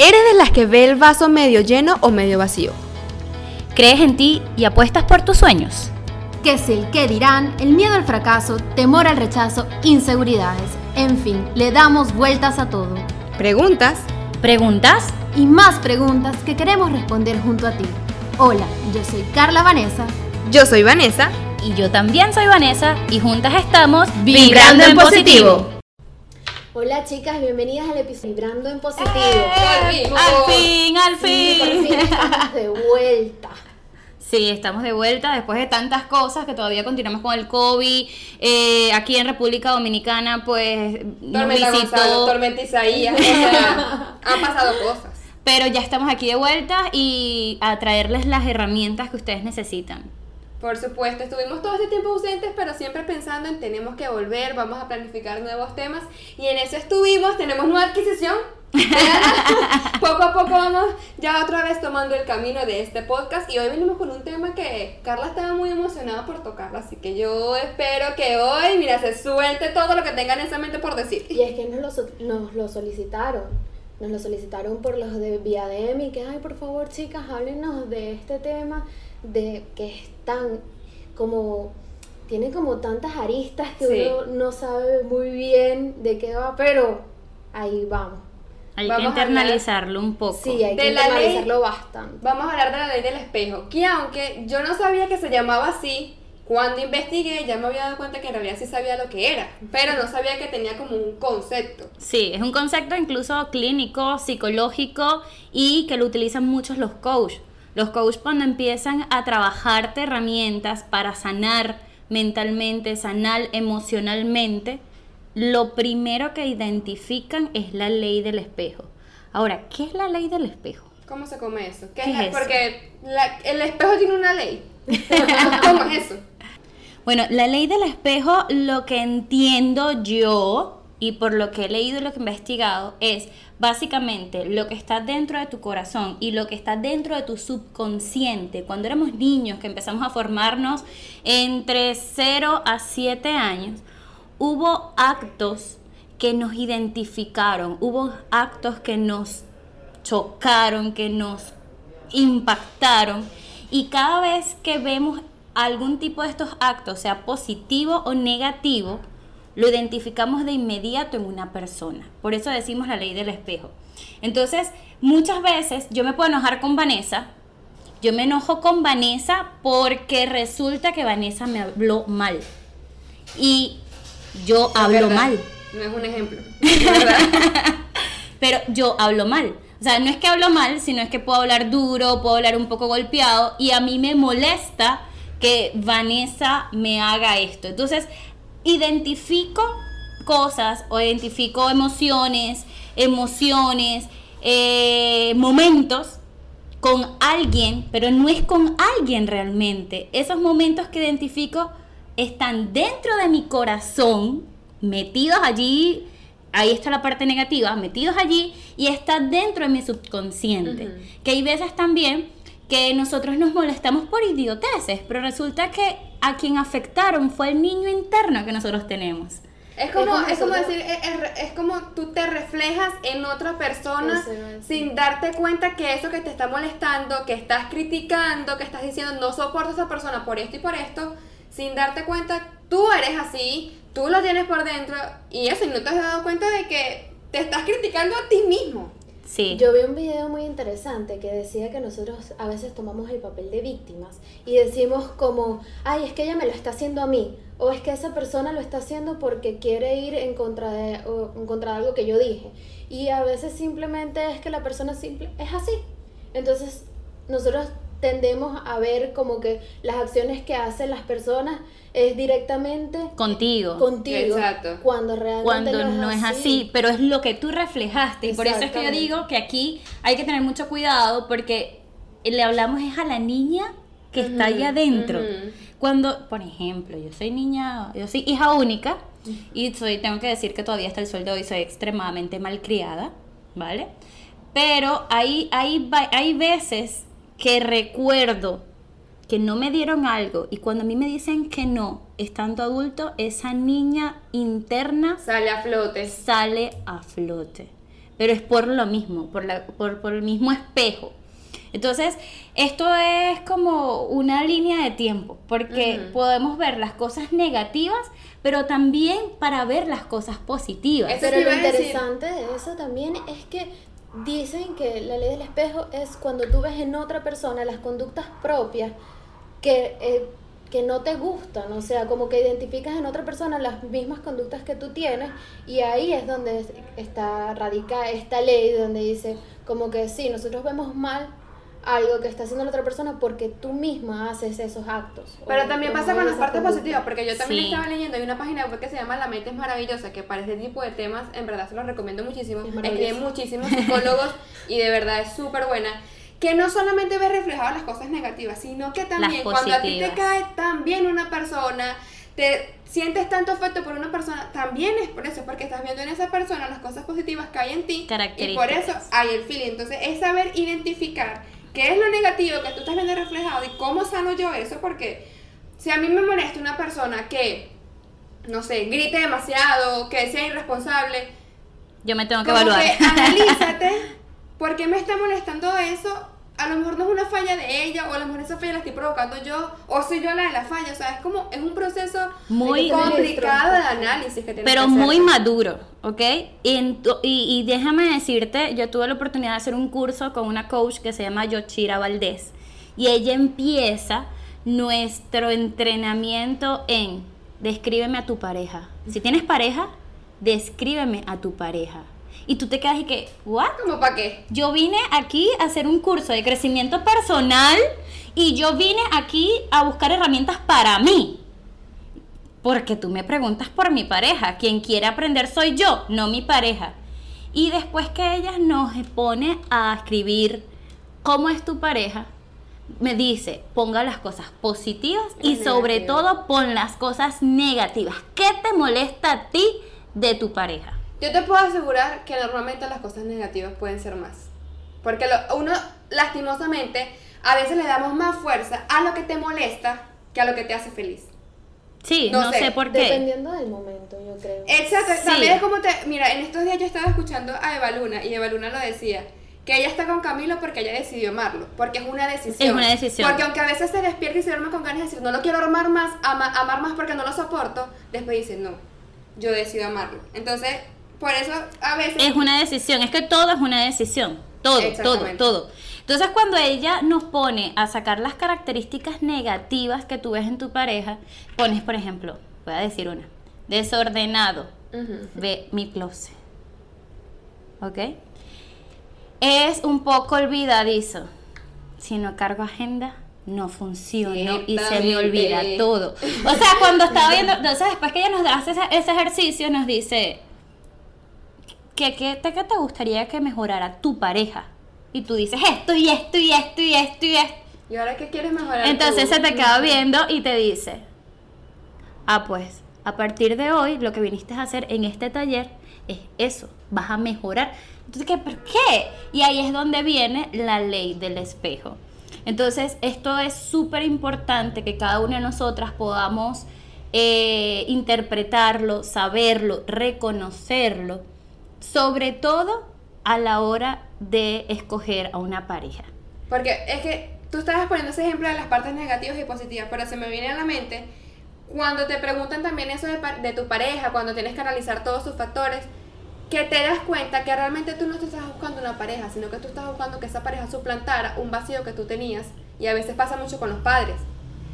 ¿Eres de las que ve el vaso medio lleno o medio vacío? ¿Crees en ti y apuestas por tus sueños? ¿Qué es el qué dirán? El miedo al fracaso, temor al rechazo, inseguridades. En fin, le damos vueltas a todo. ¿Preguntas? ¿Preguntas? Y más preguntas que queremos responder junto a ti. Hola, yo soy Carla Vanessa. Yo soy Vanessa. Y yo también soy Vanessa y juntas estamos Vibrando en positivo. Hola chicas, bienvenidas al episodio Vibrando en Positivo. ¡Eh! Al fin, al Sí, por fin fin. estamos de vuelta. Sí, estamos de vuelta después de tantas cosas que todavía continuamos con el COVID. Eh, aquí en República Dominicana, pues nos Tormenta visitó. Gonzalo, Tormenta Isaías, o sea, han pasado cosas. Pero ya estamos aquí de vuelta y a traerles las herramientas que ustedes necesitan. Por supuesto, estuvimos todo este tiempo ausentes, pero siempre pensando en tenemos que volver, vamos a planificar nuevos temas y en eso estuvimos, tenemos nueva adquisición. poco a poco vamos ya otra vez tomando el camino de este podcast y hoy venimos con un tema que Carla estaba muy emocionada por tocarlo, así que yo espero que hoy, mira, se suelte todo lo que tengan en esa mente por decir. Y es que nos lo, nos lo solicitaron. Nos lo solicitaron por los de Viadem y que, ay, por favor, chicas, háblenos de este tema, de que es tan como. Tiene como tantas aristas que Sí. uno no sabe muy bien de qué va, pero ahí vamos. Hay Vamos que hablar- internalizarlo un poco. Sí, hay De que la ley- bastante. Vamos a hablar de la ley del espejo, que aunque yo no sabía que se llamaba así, cuando investigué ya me había dado cuenta que en realidad sí sabía lo que era, pero no sabía que tenía como un concepto. Sí, es un concepto incluso clínico, psicológico y que lo utilizan muchos los coach. Los coach cuando empiezan a trabajarte herramientas para sanar mentalmente, sanar emocionalmente, lo primero que identifican es la ley del espejo. Ahora, ¿qué es la ley del espejo? ¿Cómo se come eso? ¿Qué ¿Qué es? es eso? Porque la- el espejo tiene una ley. ¿Cómo es eso? Bueno, la ley del espejo, lo que entiendo yo y por lo que he leído y lo que he investigado es básicamente lo que está dentro de tu corazón y lo que está dentro de tu subconsciente. Cuando éramos niños que empezamos a formarnos entre 0 a 7 años, hubo actos que nos identificaron, hubo actos que nos chocaron, que nos impactaron. Y cada vez que vemos algún tipo de estos actos, sea positivo o negativo, lo identificamos de inmediato en una persona. Por eso decimos la ley del espejo. Entonces, muchas veces yo me puedo enojar con Vanessa. Yo me enojo con Vanessa porque resulta que Vanessa me habló mal. Y yo hablo ¿Verdad? mal. No es un ejemplo. Pero yo hablo mal. O sea, no es que hablo mal, sino es que puedo hablar duro, puedo hablar un poco golpeado y a mí me molesta que Vanessa me haga esto. Entonces, identifico cosas o identifico emociones, emociones, eh, momentos con alguien, pero no es con alguien realmente. Esos momentos que identifico están dentro de mi corazón, metidos allí, ahí está la parte negativa, metidos allí y está dentro de mi subconsciente. Que hay veces también que nosotros nos molestamos por idioteces, pero resulta que a quien afectaron fue el niño interno que nosotros tenemos. Es como, Es como es como decir, es, es- es como tú te reflejas en otra persona iba a decir. sin darte cuenta que eso que te está molestando, que estás criticando, que estás diciendo no soporto a esa persona por esto y por esto, sin darte cuenta, tú eres así, tú lo tienes por dentro y eso, y no te has dado cuenta de que te estás criticando a ti mismo. Sí. Yo vi un video muy interesante que decía que nosotros a veces tomamos el papel de víctimas y decimos como, ay, es que ella me lo está haciendo a mí, o es que esa persona lo está haciendo porque quiere ir en contra de, o en contra de algo que yo dije. Y a veces simplemente es que la persona simple es así. Entonces nosotros tendemos a ver como que las acciones que hacen las personas es directamente Contigo. contigo. Exacto. Cuando realmente cuando no es así, pero es lo que tú reflejaste. Y por eso es que yo digo que aquí hay que tener mucho cuidado porque le hablamos es a la niña que está ahí adentro. Cuando, por ejemplo, yo soy niña, yo soy hija única y soy, tengo que decir que todavía hasta el sueldo hoy soy extremadamente malcriada, ¿vale? Pero hay, hay, hay veces que recuerdo que no me dieron algo y cuando a mí me dicen que no, estando adulto, esa niña interna Sale a flote. sale a flote. pero es por lo mismo, por, la, por, por el mismo espejo. Entonces, esto es como una línea de tiempo, porque podemos ver las cosas negativas, pero también para ver las cosas positivas. Eso Pero lo decir. interesante de eso también es que dicen que la ley del espejo es cuando tú ves en otra persona las conductas propias que, eh, que no te gustan, o sea, como que identificas en otra persona las mismas conductas que tú tienes y ahí es donde es- está radicada esta ley donde dice como que sí, nosotros vemos mal algo que está haciendo la otra persona porque tú misma haces esos actos. Pero también pasa con las partes positivas, porque yo también Sí. estaba leyendo, hay una página web que se llama La Mente es Maravillosa, que para este tipo de temas, en verdad se los recomiendo muchísimo. Es. Escriben muchísimos psicólogos y de verdad es súper buena. Que no solamente ves reflejado las cosas negativas, sino que también cuando a ti te cae tan bien una persona, te sientes tanto afecto por una persona, también es por eso, porque estás viendo en esa persona las cosas positivas que hay en ti. Y por eso hay el feeling. Entonces es saber identificar qué es lo negativo que tú estás viendo reflejado y cómo sano yo eso, porque si a mí me molesta una persona que, no sé, grite demasiado, que sea irresponsable, Yo me tengo que evaluar. que analízate por qué me está molestando eso. A lo mejor no es una falla de ella, o a lo mejor esa falla la estoy provocando yo, o soy yo la de la falla. O sea, es como, es un proceso Muy- complicado de análisis que tienes pero que muy maduro, ¿ok? Y, en tu- y, y déjame decirte, yo tuve la oportunidad de hacer un curso con una coach que se llama Yochira Valdés y ella empieza nuestro entrenamiento en descríbeme a tu pareja. Si tienes pareja, descríbeme a tu pareja. Y tú te quedas y que, ¿what? ¿Cómo para qué? Yo vine aquí a hacer un curso de crecimiento personal y yo vine aquí a buscar herramientas para mí. Porque tú me preguntas por mi pareja. Quien quiere aprender soy yo, no mi pareja. Y después que ella nos pone a escribir cómo es tu pareja, me dice, ponga las cosas positivas y sobre todo pon las cosas negativas. ¿Qué te molesta a ti de tu pareja? Yo te puedo asegurar que normalmente las cosas negativas pueden ser más. Porque lo- uno, lastimosamente, a veces le damos más fuerza a lo que te molesta que a lo que te hace feliz. Sí, No no, sé, sé por qué. Dependiendo del momento, yo creo. Exacto, Sí. también es como te. Mira, en estos días yo estaba escuchando a Eva Luna y Eva Luna lo decía. Que ella está con Camilo porque ella decidió amarlo. Porque es una decisión. Es una decisión. Porque aunque a veces se despierta y se duerme con ganas de decir, no lo quiero amar más, ama- amar más porque no lo soporto, después dice, no, yo decido amarlo. Entonces, por eso a veces. Es una decisión, es que todo es una decisión, todo, todo, todo. Entonces cuando ella nos pone a sacar las características negativas que tú ves en tu pareja, pones, por ejemplo, voy a decir una, desordenado, Ujú. ve mi closet. ¿Ok? Es un poco olvidadizo. Si no cargo agenda, no funciono y se me olvida todo. O sea, cuando estaba viendo, entonces después que ella nos hace ese, ese ejercicio, nos dice, ¿qué, qué, te, qué te gustaría que mejorara tu pareja? Y tú dices esto y esto y esto y esto y esto. ¿Y ahora qué quieres mejorar? Entonces tú? se te queda viendo y te dice, ah, pues, a partir de hoy lo que viniste a hacer en este taller es eso, vas a mejorar. Entonces, ¿qué? ¿por qué? Y ahí es donde viene la ley del espejo. Entonces, esto es súper importante que cada una de nosotras podamos eh, interpretarlo, saberlo, reconocerlo, sobre todo a la hora de escoger a una pareja. Porque es que tú estabas poniendo ese ejemplo de las partes negativas y positivas, pero se me viene a la mente cuando te preguntan también eso de, tu pareja, cuando tienes que analizar todos sus factores, que te das cuenta que realmente tú no te estás buscando una pareja, sino que tú estás buscando que esa pareja suplantara un vacío que tú tenías. Y a veces pasa mucho con los padres.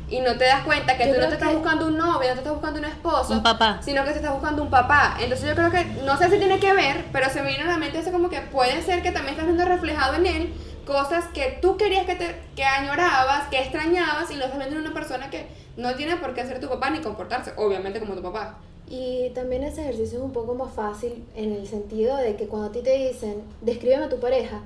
Y no te das cuenta que Yo tú no te estás buscando un novio, no te estás buscando un esposo, Un papá. sino que te estás buscando un papá. Entonces yo creo que, no sé si tiene que ver, pero se me vino a la mente eso como que puede ser que también estás viendo reflejado en él cosas que tú querías que te que añorabas, que extrañabas y lo estás viendo en una persona que no tiene por qué ser tu papá ni comportarse, obviamente como tu papá. Y también ese ejercicio es un poco más fácil en el sentido de que cuando a ti te dicen, descríbeme a tu pareja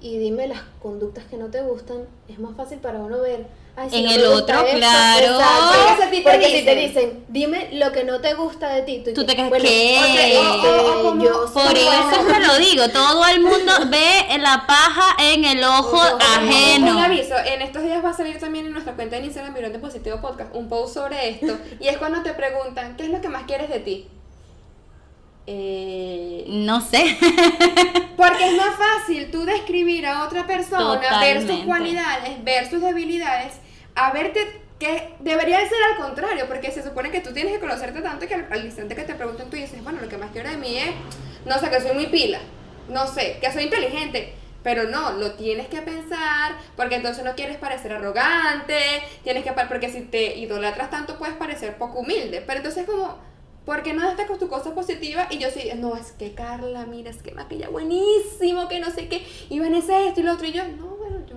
y dime las conductas que no te gustan, es más fácil para uno ver. "Ay, si En no el otro, claro. Exacto. Porque Porque si te dicen- dime lo que no te gusta de ti, Tú te quedas, bueno, ¿qué? este, O- o- o como- yo soy Por eso te lo digo, todo el mundo ve la paja en el ojo Ojo, Un ajeno. aviso, en estos días va a salir también en nuestra cuenta de Instagram Vibrante Positivo Podcast un post sobre esto y es cuando te preguntan, ¿qué es lo que más quieres de ti? Eh, No sé. porque es más fácil tú describir a otra persona, ver sus cualidades, ver sus debilidades, a verte que debería de ser al contrario, porque se supone que tú tienes que conocerte tanto que al, al instante que te preguntan tú dices, bueno, lo que más quiero de mí es, no sé, que soy muy pila, no sé, que soy inteligente. Pero no, lo tienes que pensar, porque entonces no quieres parecer arrogante, tienes que, porque si te idolatras tanto puedes parecer poco humilde. Pero entonces como, ¿por qué no destacas tu cosa positiva? Y yo sí, no, es que Carla, mira, es que maquilla buenísimo, que no sé qué, y Vanessa esto y lo otro, y yo, no, bueno, yo,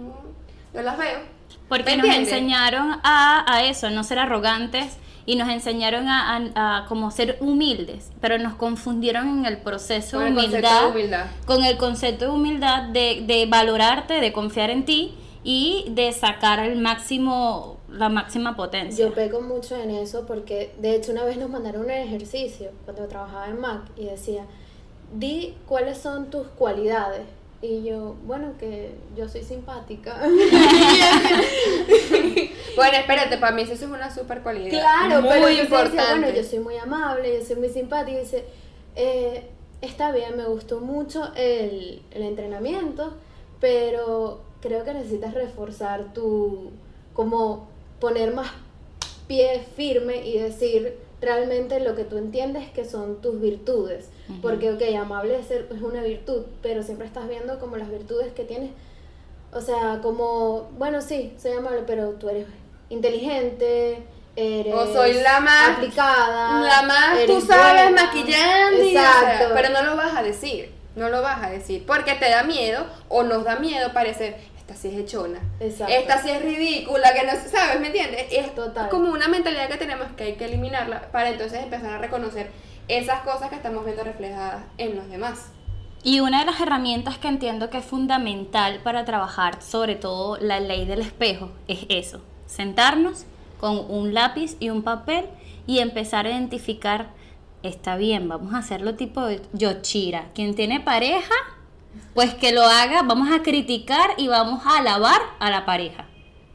yo las veo. Porque ¿Me nos entiendes? enseñaron a, a eso, no ser arrogantes y nos enseñaron a, a- a como ser humildes, pero nos confundieron en el proceso Con el humildad, de humildad. con el concepto de humildad, de, de valorarte, de confiar en ti y de sacar el máximo, la máxima potencia. Yo pego mucho en eso porque de hecho una vez nos mandaron un ejercicio cuando trabajaba en Mac y decía, di cuáles son tus cualidades. Y yo, bueno, que yo soy simpática. Bueno, espérate, para mí eso es una super cualidad. claro, muy pero importante. decía, bueno, yo soy muy amable, yo soy muy simpática. Y dice, eh, está bien, me gustó mucho el, el entrenamiento, pero creo que necesitas reforzar tu, como poner más pie firme y decir realmente lo que tú entiendes que son tus virtudes. Porque, ok, amable es, ser- es una virtud, pero siempre estás viendo como las virtudes que tienes. O sea, como, bueno, sí, soy amable, pero tú eres inteligente, eres O soy la más- aplicada. La más, tú sabes, buena. maquillando y, o sea, Exacto. pero no lo vas a decir, no lo vas a decir, porque te da miedo o nos da miedo parecer, esta sí es hechona, Exacto. esta sí es ridícula, que no sabes, ¿me entiendes? Es Total. como una mentalidad que tenemos que hay que eliminarla para entonces empezar a reconocer esas cosas que estamos viendo reflejadas en los demás. Y una de las herramientas que entiendo que es fundamental para trabajar, sobre todo la ley del espejo, es eso, sentarnos con un lápiz y un papel y empezar a identificar, está bien, vamos a hacerlo tipo Yochira, quien tiene pareja, pues que lo haga, vamos a criticar y vamos a alabar a la pareja.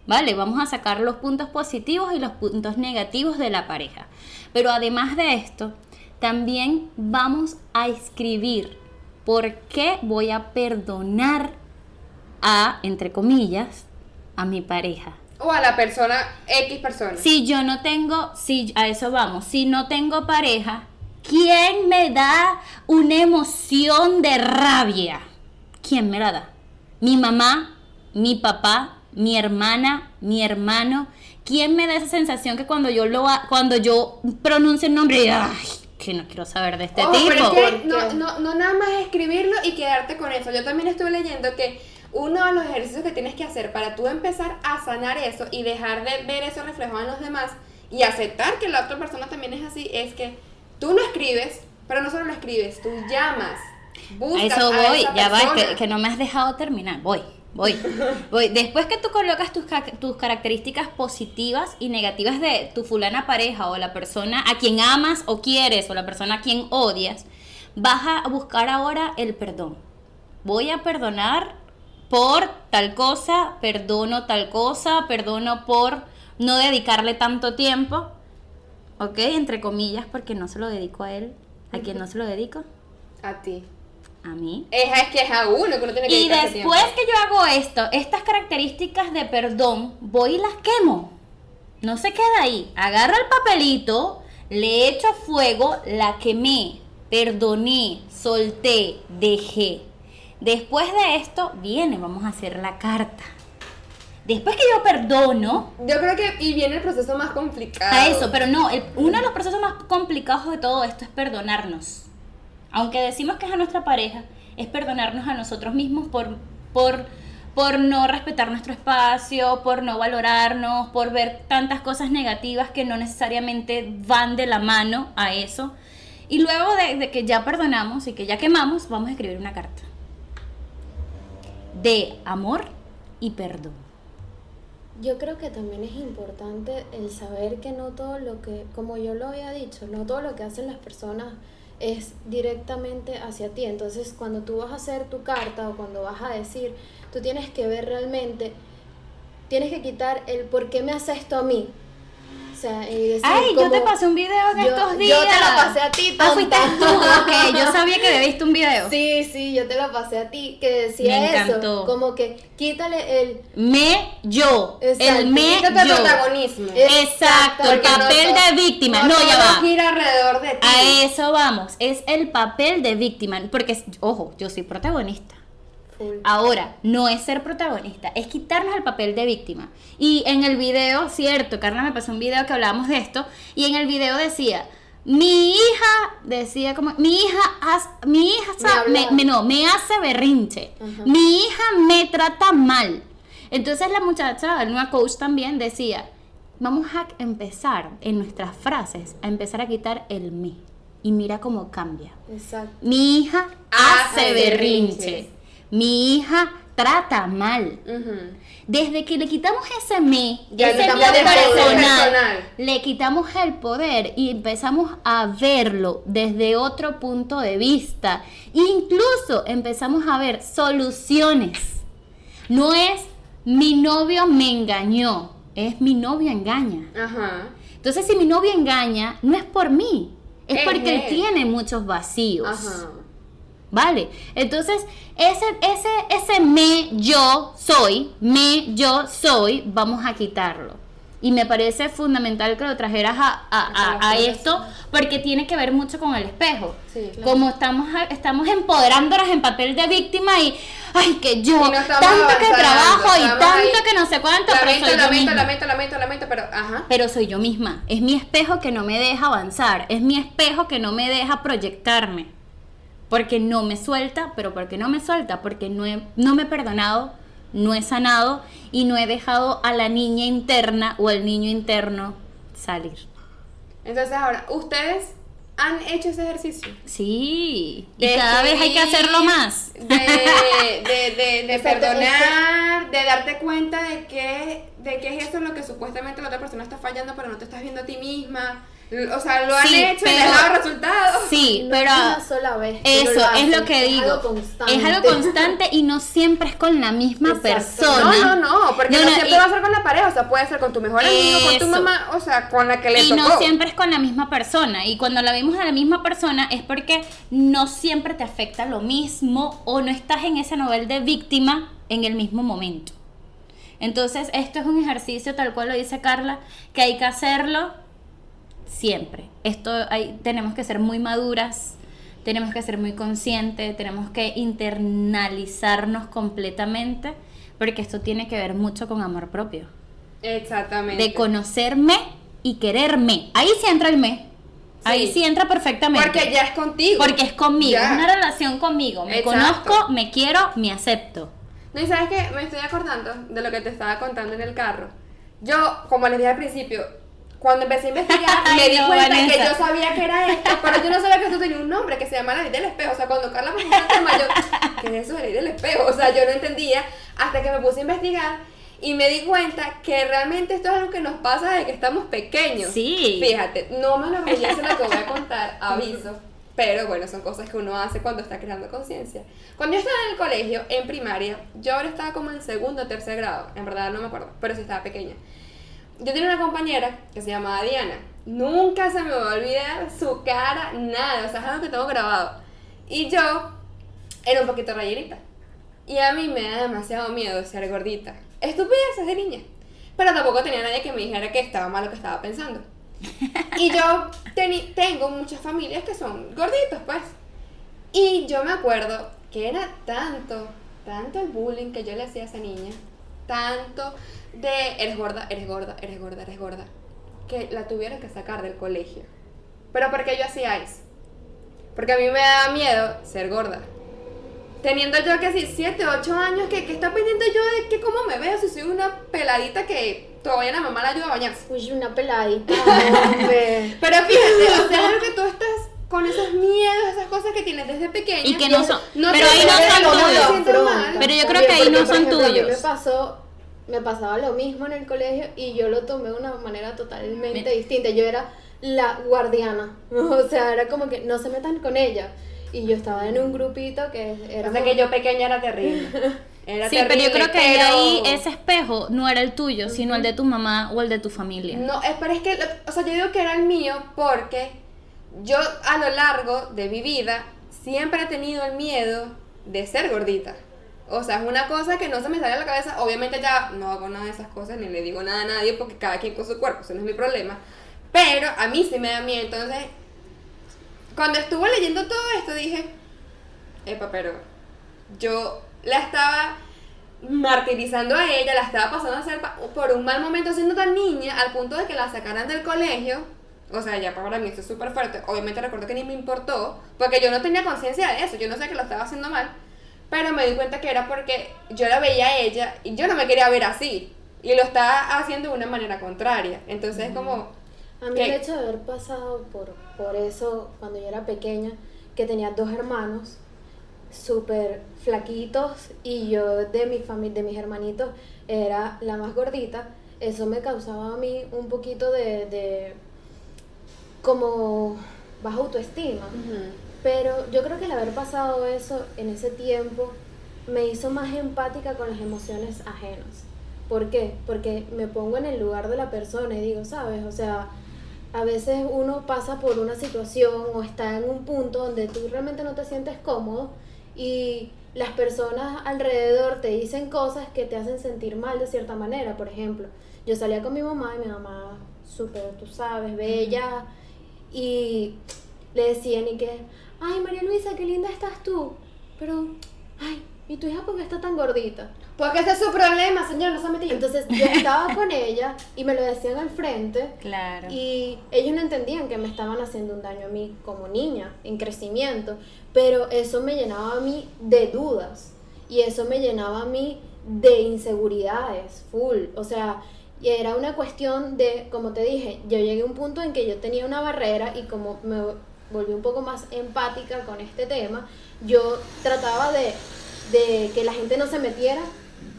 ¿Vale? Vamos a sacar los puntos positivos y los puntos negativos de la pareja. Pero además de esto, también vamos a escribir por qué voy a perdonar a, entre comillas, a mi pareja. O a la persona, X persona. Si yo no tengo, si a eso vamos, si no tengo pareja, ¿quién me da una emoción de rabia? ¿Quién me la da? Mi mamá, mi papá, mi hermana, mi hermano. ¿Quién me da esa sensación que cuando yo lo ha- cuando yo pronuncio el nombre, ay, que no quiero saber de este Ojo, tipo? pero es que ¿Por no, no, no nada más escribirlo y quedarte con eso. Yo también estuve leyendo que uno de los ejercicios que tienes que hacer para tú empezar a sanar eso y dejar de ver eso reflejado en los demás y aceptar que la otra persona también es así, es que tú no escribes, pero no solo lo escribes, tú llamas, A buscas eso a voy, esa ya va, que, que no me has dejado terminar. Voy, voy, voy. Después que tú colocas tus, tus características positivas y negativas de tu fulana pareja o la persona a quien amas o quieres o la persona a quien odias, vas a buscar ahora el perdón. Voy a perdonar por tal cosa, perdono tal cosa, perdono por no dedicarle tanto tiempo, ¿ok? Entre comillas, porque no se lo dedico a él. ¿A quién no se lo dedico? A ti. A mí. Es, es que es a uno que uno tiene que Y después que yo hago esto, estas características de perdón, voy y las quemo. No se queda ahí. Agarro el papelito, le echo fuego, la quemé, perdoné, solté, dejé. Después de esto, viene, vamos a hacer la carta. Después que yo perdono, Yo creo que y viene el proceso más complicado. a eso, pero no, el- uno de los procesos más complicados de todo esto es perdonarnos. Aunque decimos que es a nuestra pareja, es perdonarnos a nosotros mismos por, por, por no respetar nuestro espacio, por no valorarnos, por ver tantas cosas negativas que no necesariamente van de la mano a eso. Y luego de, de que ya perdonamos y que ya quemamos, vamos a escribir una carta de amor y perdón. Yo creo que también es importante el saber que no todo lo que, como yo lo había dicho, no todo lo que hacen las personas es directamente hacia ti. Entonces, cuando tú vas a hacer tu carta o cuando vas a decir, tú tienes que ver realmente, tienes que quitar el por qué me hace esto a mí. O sea, y decir Ay, yo te pasé un video en yo- estos yo días. te lo pasé a ti, Ah, fuiste tú. Ok, yo sabía que había visto un video. Sí, sí, yo te lo pasé a ti, que decía Me eso, encantó. como que quítale el... Me, yo. Exacto, El me, Quítate el yo. protagonismo. Exacto, el no papel de víctima. No, ya va. gira alrededor de ti. A eso vamos. Es el papel de víctima. Porque, ojo, yo soy protagonista. Ahora, no es ser protagonista, es quitarnos el papel de víctima. Y en el video, cierto, Carla me pasó un video que hablábamos de esto, y en el video decía, mi hija, decía como, mi hija, mi hija, Me no, me hace berrinche, mi hija me trata mal. Entonces la muchacha, una coach también, decía, vamos a empezar en nuestras frases, a empezar a quitar el me. Y mira cómo cambia. Exacto. Mi hija Hace berrinche. Mi hija trata mal. Desde que le quitamos ese me, Ya ese le quitamos el poder personal, personal. le quitamos el poder y empezamos a verlo desde otro punto de vista. Incluso empezamos a ver soluciones. No es mi novio me engañó, es mi novio engaña. Ajá. Entonces, si mi novio engaña, no es por mí, es Es porque él él. tiene muchos vacíos. Ajá. ¿Vale? Entonces, ese, ese, ese me, yo soy, me, yo soy, vamos a quitarlo. Y me parece fundamental que lo trajeras a, a- a- a esto porque tiene que ver mucho con el espejo. Sí, claro. Como estamos, estamos empoderándonos en papel de víctima y, ay, que yo, no tanto que trabajo y tanto ahí. que no sé cuánto, pero Lamento, soy yo lamento, misma. lamento, lamento, lamento, pero ajá. Pero soy yo misma. Es mi espejo que no me deja avanzar. Es mi espejo que no me deja proyectarme. Porque no me suelta, pero porque no me suelta, porque no, he- no me he perdonado, no he sanado y no he dejado a la niña interna o el niño interno salir. Entonces ahora, ¿ustedes han hecho ese ejercicio? Sí, y De cada vez hay que hacerlo más. De, de, de, perdonar, de darte cuenta de que, de que es eso lo que supuestamente la otra persona está fallando, pero no te estás viendo a ti misma. O sea, lo han Sí, hecho y les pero- ha dado resultados. Sí, No pero es una sola vez. eso lo es lo que digo. Es algo constante. Es algo constante y no siempre es con la misma Exacto. persona. No, no, no, porque no, No, no, siempre y- va a ser con la pareja, o sea, puede ser con tu mejor amigo, con tu mamá, o sea, con la que le y tocó. no siempre es con la misma persona. Y cuando la vimos a la misma persona es porque no siempre te afecta lo mismo o no estás en ese nivel de víctima en el mismo momento. Entonces, esto es un ejercicio tal cual lo dice Carla, que hay que hacerlo siempre. Esto hay, tenemos que ser muy maduras, tenemos que ser muy conscientes, tenemos que internalizarnos completamente, porque esto tiene que ver mucho con amor propio Exactamente. de conocerme y quererme. Ahí sí entra el me. Ahí Sí. sí entra perfectamente. Porque ya es contigo. Porque es conmigo, Ya. es una relación conmigo. Me Exacto. conozco, me quiero, me acepto. No, y sabes que me estoy acordando de lo que te estaba contando en el carro. Yo, como les dije al principio, cuando empecé a investigar, me di no, cuenta Vanessa. que yo sabía que era esto, pero yo no sabía que esto tenía un nombre que se llama la ley del espejo. O sea, cuando Carla me puso tema, yo, ¿qué es eso la ley del espejo? O sea, yo no entendía hasta que me puse a investigar y me di cuenta que realmente esto es algo que nos pasa desde que estamos pequeños. Sí. Fíjate, no me enorgullece lo que voy a contar, aviso. Pero bueno, son cosas que uno hace cuando está creando conciencia. Cuando yo estaba en el colegio, en primaria, yo ahora estaba como en segundo o tercer grado, en verdad no me acuerdo, pero sí estaba pequeña. Yo tenía una compañera que se llamaba Diana. Nunca se me va a olvidar su cara, nada, o sea, es algo que tengo grabado. Y yo era un poquito rellenita. Y a mí me da demasiado miedo ser gordita. Estupideces de niña. Pero tampoco tenía nadie que me dijera que estaba mal lo que estaba pensando. Y yo tengo muchas familias que son gorditos, pues. Y yo me acuerdo que era tanto, tanto el bullying que yo le hacía a esa niña, tanto de eres gorda, eres gorda, eres gorda, eres gorda, que la tuvieron que sacar del colegio. Pero ¿por qué yo hacía eso? Porque a mí me daba miedo ser gorda. Teniendo yo que sí, 7, 8 años, que, que está pendiente yo de que cómo me veo, si soy una peladita que todavía la mamá la ayuda a bañarse. Uy, una peladita, hombre. Pero fíjate, o sea, que tú estás con esos miedos, esas cosas que tienes desde pequeña. Y que no son- pero te ahí no son tuyos. Pero yo creo que ahí porque, no son ejemplo, a mí tuyos. me pasó, me pasaba lo mismo en el colegio y yo lo tomé de una manera totalmente Me- distinta. Yo era la guardiana, o sea, era como que no se metan con ella. Y yo estaba en un grupito que era... O sea que yo pequeña era terrible. Era sí, pero yo creo que ahí- pero- ahí ese espejo no era el tuyo, sino el de tu mamá o el de tu familia. No, es, pero es que, lo- o sea, yo digo que era el mío porque yo a lo largo de mi vida siempre he tenido el miedo de ser gordita. O sea, es una cosa que no se me sale a la cabeza. Obviamente ya no hago nada de esas cosas ni le digo nada a nadie porque cada quien con su cuerpo, eso no es mi problema. Pero a mí sí me da miedo. Entonces, cuando estuve leyendo todo esto dije, epa, pero yo la estaba martirizando a ella, la estaba pasando a hacer por un mal momento siendo tan niña al punto de que la sacaran del colegio. O sea, ya para mí esto es súper fuerte. Obviamente recuerdo que ni me importó, porque yo no tenía conciencia de eso, yo no sé que lo estaba haciendo mal, pero me di cuenta que era porque yo la veía a ella y yo no me quería ver así. Y lo estaba haciendo de una manera contraria. Entonces es como... A mí ¿Qué? el hecho de haber pasado por, por eso cuando yo era pequeña, que tenía dos hermanos súper flaquitos y yo de mi familia, de mis hermanitos, era la más gordita, eso me causaba a mí un poquito de, de como baja autoestima. Pero yo creo que el haber pasado eso en ese tiempo me hizo más empática con las emociones ajenas. ¿Por qué? Porque me pongo en el lugar de la persona y digo, ¿sabes? O sea, a veces uno pasa por una situación o está en un punto donde tú realmente no te sientes cómodo y las personas alrededor te dicen cosas que te hacen sentir mal de cierta manera. Por ejemplo, yo salía con mi mamá y mi mamá, súper, tú sabes, bella, y le decían y que, ay María Luisa, qué linda estás tú, pero, ay, ¿y tu hija por qué está tan gordita? Porque ese es su problema, señor, no se ha metido. Entonces yo estaba con ella y me lo decían al frente Claro. y ellos no entendían que me estaban haciendo un daño a mí como niña, en crecimiento, pero eso me llenaba a mí de dudas y eso me llenaba a mí de inseguridades, full. O sea, y era una cuestión de, como te dije, yo llegué a un punto en que yo tenía una barrera y como me volví un poco más empática con este tema, yo trataba de, de que la gente no se metiera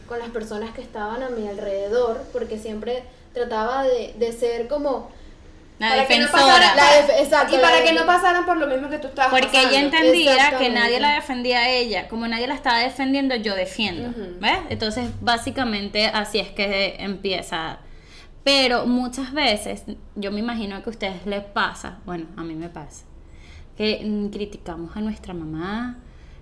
con las personas que estaban a mi alrededor, porque siempre trataba de, de ser como... La Para que no defensora. pasara- La def- exacto, y para que no pasaran por lo mismo que tú estabas Porque ella pasando. entendía que Exactamente. nadie la defendía a ella. Como nadie la estaba defendiendo, yo defiendo. Ujú. ¿Ves? Entonces, básicamente así es que empieza. Pero muchas veces, yo me imagino que a ustedes les pasa, bueno, a mí me pasa, que mm, criticamos a nuestra mamá,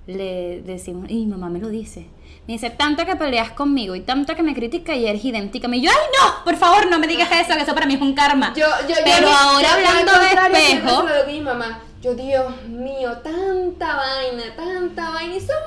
le decimos, y mamá me lo dice. Me dice, tanto que peleas conmigo y tanto que me critica y eres idéntica. Y yo, ay, no, por favor, no me digas eso, que eso para mí es un karma. Yo, yo, Pero me- ahora yo- al hablando de espejo, lo mi mamá. Yo, Dios mío, tanta vaina, tanta vaina, y somos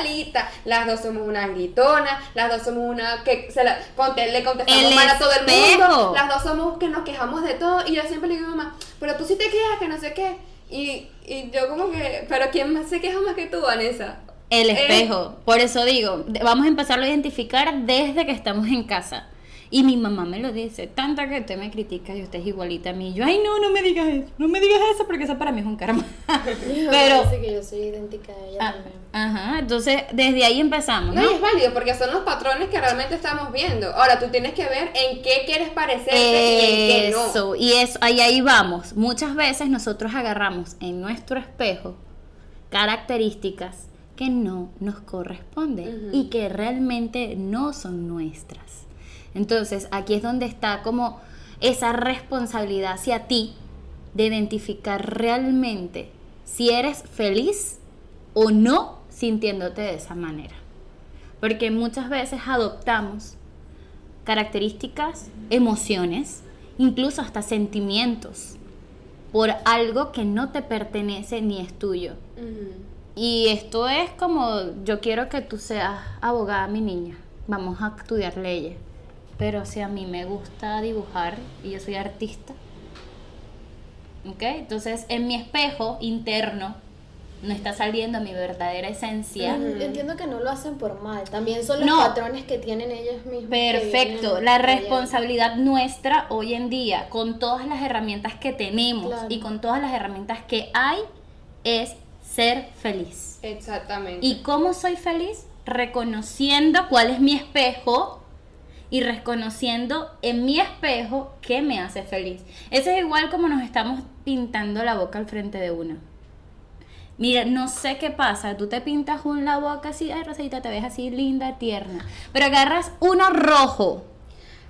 igualitas. Las dos somos una gritona, las dos somos una que se la, le contestamos mal a todo el mundo, las dos somos que nos quejamos de todo. Y yo siempre le digo mamá, pero tú sí te quejas, que no sé qué. Y, y yo como que, pero ¿quién más se queja más que tú, Vanessa? El Eh, espejo. Por eso digo, vamos a empezarlo a identificar desde que estamos en casa. Y mi mamá me lo dice, tanta que usted me critica y usted es igualita a mí. Yo, ay, no, no me digas eso, no me digas eso porque eso para mí es un karma. Pero, parece que yo soy idéntica a ella ah, también. ajá, entonces desde ahí empezamos, No, ¿no? y es válido porque son los patrones que realmente estamos viendo. Ahora tú tienes que ver en qué quieres parecerte y en qué no. Eso, y eso, ahí, ahí vamos. Muchas veces nosotros agarramos en nuestro espejo características que no nos corresponden y que realmente no son nuestras. Entonces, aquí es donde está como esa responsabilidad hacia ti de identificar realmente si eres feliz o no sintiéndote de esa manera. Porque muchas veces adoptamos características, emociones, incluso hasta sentimientos, por algo que no te pertenece ni es tuyo. Y esto es como, yo quiero que tú seas abogada, mi niña, vamos a estudiar leyes. Pero si a mí me gusta dibujar y yo soy artista, ¿ok? Entonces en mi espejo interno no está saliendo mi verdadera esencia. Mm, Entiendo que no lo hacen por mal, también son los No. patrones que tienen ellas mismas. que Perfecto, la responsabilidad nuestra hoy en día, con todas las herramientas que tenemos Claro. y con todas las herramientas que hay, es ser feliz. Exactamente. ¿Y cómo soy feliz? Reconociendo cuál es mi espejo y reconociendo en mi espejo qué me hace feliz. Eso es igual como nos estamos pintando la boca al frente de uno. Mira, no sé qué pasa, tú te pintas un la boca así, ay Rosita, te ves así linda, tierna, pero agarras uno rojo,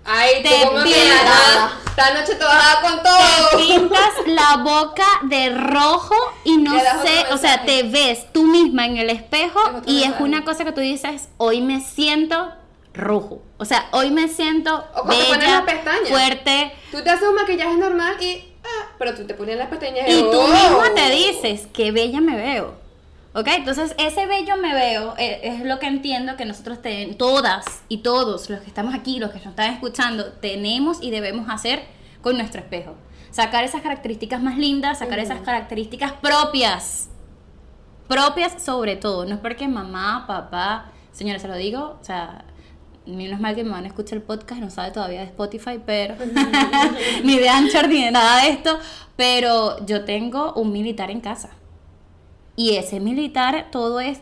Ay, Te pintas. esta noche te vas a dar con te todo. pintas la boca de rojo y no sé, o sea, te ves tú misma en el espejo y es una cosa que tú dices, hoy me siento rojo, o sea, hoy me siento O cuando te pones bella, las fuerte, Tú te haces un maquillaje normal y. Ah, pero tú te pones las pestañas Y tú oh. misma te dices, qué bella me veo. ¿Ok? Entonces, ese bello me veo eh, es lo que entiendo que nosotros, te- todas y todos los que estamos aquí, los que nos están escuchando, tenemos y debemos hacer con nuestro espejo. Sacar esas características más lindas, sacar esas características propias. Propias sobre todo. No es porque mamá, papá, señora, se lo digo, o sea, menos mal que mi mamá no escucha el podcast, no sabe todavía de Spotify, pero ni de Anchor ni de nada de esto, pero yo tengo un militar en casa. Y ese militar todo es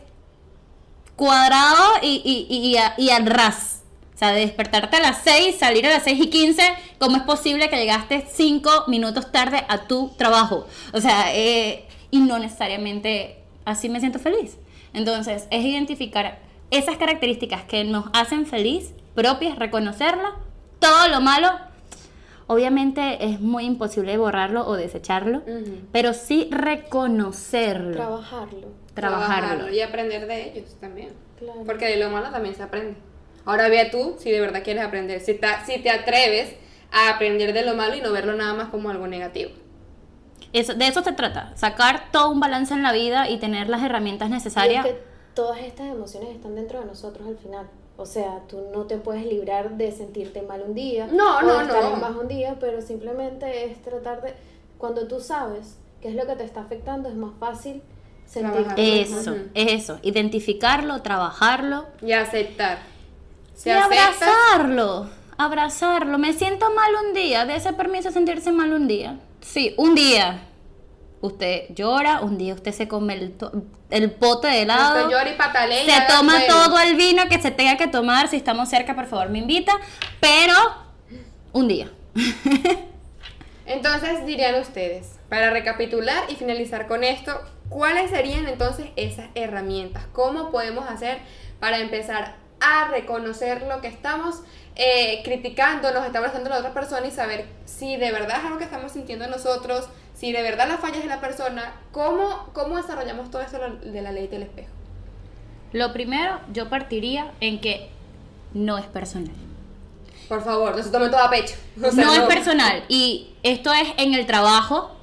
cuadrado y, y, y, a- y al ras. O sea, de despertarte a las 6, salir a las 6 y 15, ¿cómo es posible que llegaste 5 minutos tarde a tu trabajo? O sea, eh, y no necesariamente así me siento feliz. Entonces, es identificar esas características que nos hacen feliz, propias, reconocerlas, todo lo malo. Obviamente es muy imposible borrarlo o desecharlo, pero sí reconocerlo, Trabajarlo. trabajarlo. y aprender de ellos también. Claro. Porque de lo malo también se aprende. Ahora ve tú si de verdad quieres aprender, si, ta- si te atreves a aprender de lo malo y no verlo nada más como algo negativo. Eso, de eso se trata, sacar todo un balance en la vida y tener las herramientas Y es necesarias. que todas estas emociones están dentro de nosotros al final. O sea, tú no te puedes librar de sentirte mal un día. No, o no, de estar no. bajo un día, pero simplemente es tratar de. Cuando tú sabes qué es lo que te está afectando, es más fácil mejor. Eso, Ujú. eso, identificarlo, trabajarlo Y aceptar. Y abrazarlo, abrazarlo. Me siento mal un día, de ese permiso sentirse mal un día. Sí, un día. Usted llora, un día usted se come el, el pote de helado. usted llora y patalea Se toma todo el vino que se tenga que tomar. Si estamos cerca, por favor, me invita. Pero un día. Entonces dirían ustedes, para recapitular y finalizar con esto, ¿cuáles serían entonces esas herramientas? ¿Cómo podemos hacer para empezar a reconocer lo que estamos eh, criticando, nos está abrazando la otra persona y saber si de verdad es algo que estamos sintiendo nosotros, si de verdad la falla es de la persona? ¿Cómo, cómo desarrollamos todo eso de la ley del espejo? Lo primero, yo partiría en que no es personal. Por favor, no se tomen todo a pecho. O sea, no es personal. Y esto es en el trabajo,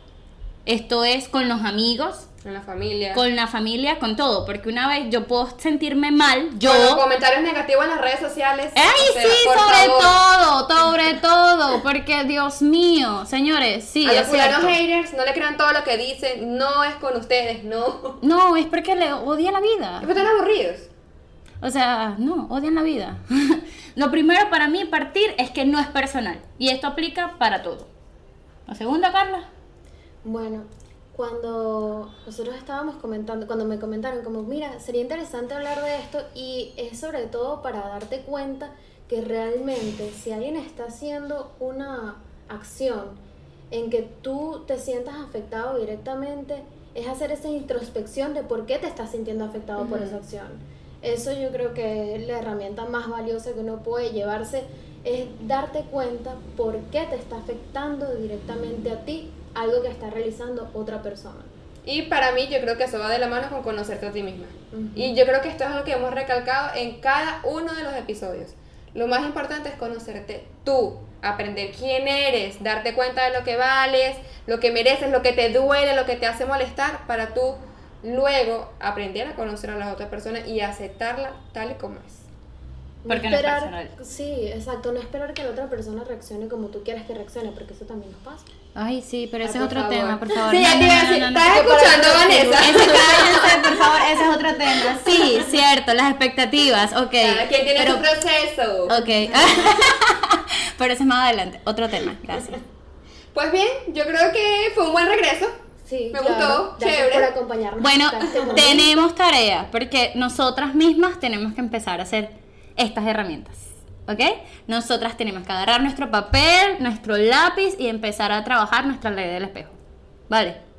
esto es con los amigos, En la familia. con la familia, con todo. Porque una vez yo puedo sentirme mal, yo... Con los comentarios negativos en las redes sociales. ¡Ay, o sea, sí! Sobre favor. todo, sobre todo. Porque, Dios mío, señores, sí, a los fulanos haters, no le crean todo lo que dicen, no es con ustedes, no. No, es porque le odia la vida. Es porque están aburridos. O sea, no, odian la vida. Lo primero para mí partir es que no es personal. Y esto aplica para todo. ¿La segunda, Carla? Bueno, cuando nosotros estábamos comentando, cuando me comentaron como, mira, sería interesante hablar de esto y es sobre todo para darte cuenta que realmente si alguien está haciendo una acción en que tú te sientas afectado directamente, es hacer esa introspección de por qué te estás sintiendo afectado por esa acción. Eso yo creo que es la herramienta más valiosa que uno puede llevarse, es darte cuenta por qué te está afectando directamente a ti algo que está realizando otra persona. Y para mí yo creo que eso va de la mano con conocerte a ti misma. Y yo creo que esto es algo que hemos recalcado en cada uno de los episodios. Lo más importante es conocerte tú, aprender quién eres, darte cuenta de lo que vales, lo que mereces, lo que te duele, lo que te hace molestar, para tú luego aprender a conocer a la otra persona y aceptarla tal y como es. Porque no es personal. Sí, exacto, no esperar que la otra persona reaccione como tú quieres que reaccione, porque eso también nos pasa. Ay, sí, pero Ay, ese es por otro favor. tema, por favor. Sí, No, ya te no, no, no, no. ¿estás escuchando, Vanessa? Ese, cállense, por favor, ese es otro tema. Sí, cierto, las expectativas, ok. Cada quien tiene pero, su proceso. Ok. pero ese es más adelante, otro tema, gracias. Pues bien, yo creo que fue un buen regreso. Sí, Me claro. gustó, Gracias chévere. por acompañarnos. Bueno, este tenemos tarea, porque nosotras mismas tenemos que empezar a hacer estas herramientas. ¿Ok? Nosotras tenemos que agarrar nuestro papel, nuestro lápiz y empezar a trabajar nuestra ley del espejo. ¿Vale?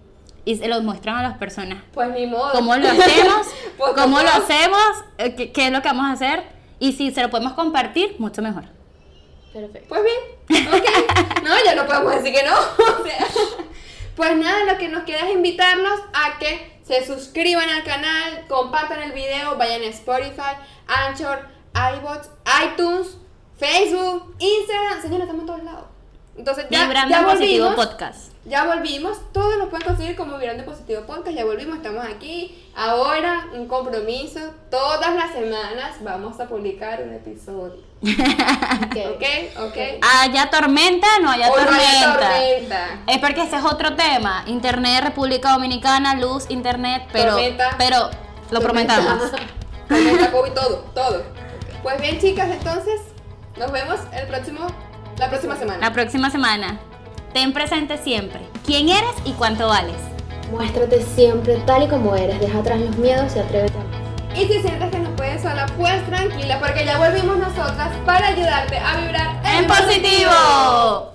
y se los muestran a las personas. Pues ni modo. ¿Cómo lo hacemos? A ¿Cómo lo hacemos? Eh, ¿Qué, qué es lo que vamos a hacer? Y si se lo podemos compartir, mucho mejor. Perfecto. Pues bien, ok. No, ya no podemos decir que no. O sea, pues nada, lo que nos queda es invitarlos a que se suscriban al canal, compartan el video, vayan a Spotify, Anchor, iBots, iTunes, Facebook, Instagram. Señora, estamos en todos lados. Entonces ya, Vibrando ya Positivo volvimos. Podcast. Ya volvimos, todos nos pueden conseguir como Vibrando Positivo Podcast, ya volvimos, estamos aquí. Ahora, un compromiso, todas las semanas vamos a publicar un episodio. Ok. ¿Ok? ¿Ok? ¿Haya tormenta? No haya O no tormenta. haya tormenta. Es porque ese es otro tema. Internet, República Dominicana, luz, internet, pero, Tormenta. pero lo prometamos. Tormenta, COVID, todo, todo. Pues bien, chicas, entonces nos vemos el próximo, la próxima semana. La próxima semana. Ten presente siempre quién eres y cuánto vales. Muéstrate siempre tal y como eres. Deja atrás los miedos y atrévete a más. Y si sientes que nos puedes sola, pues tranquila, porque ya volvimos nosotras para ayudarte a vibrar ¡En positivo!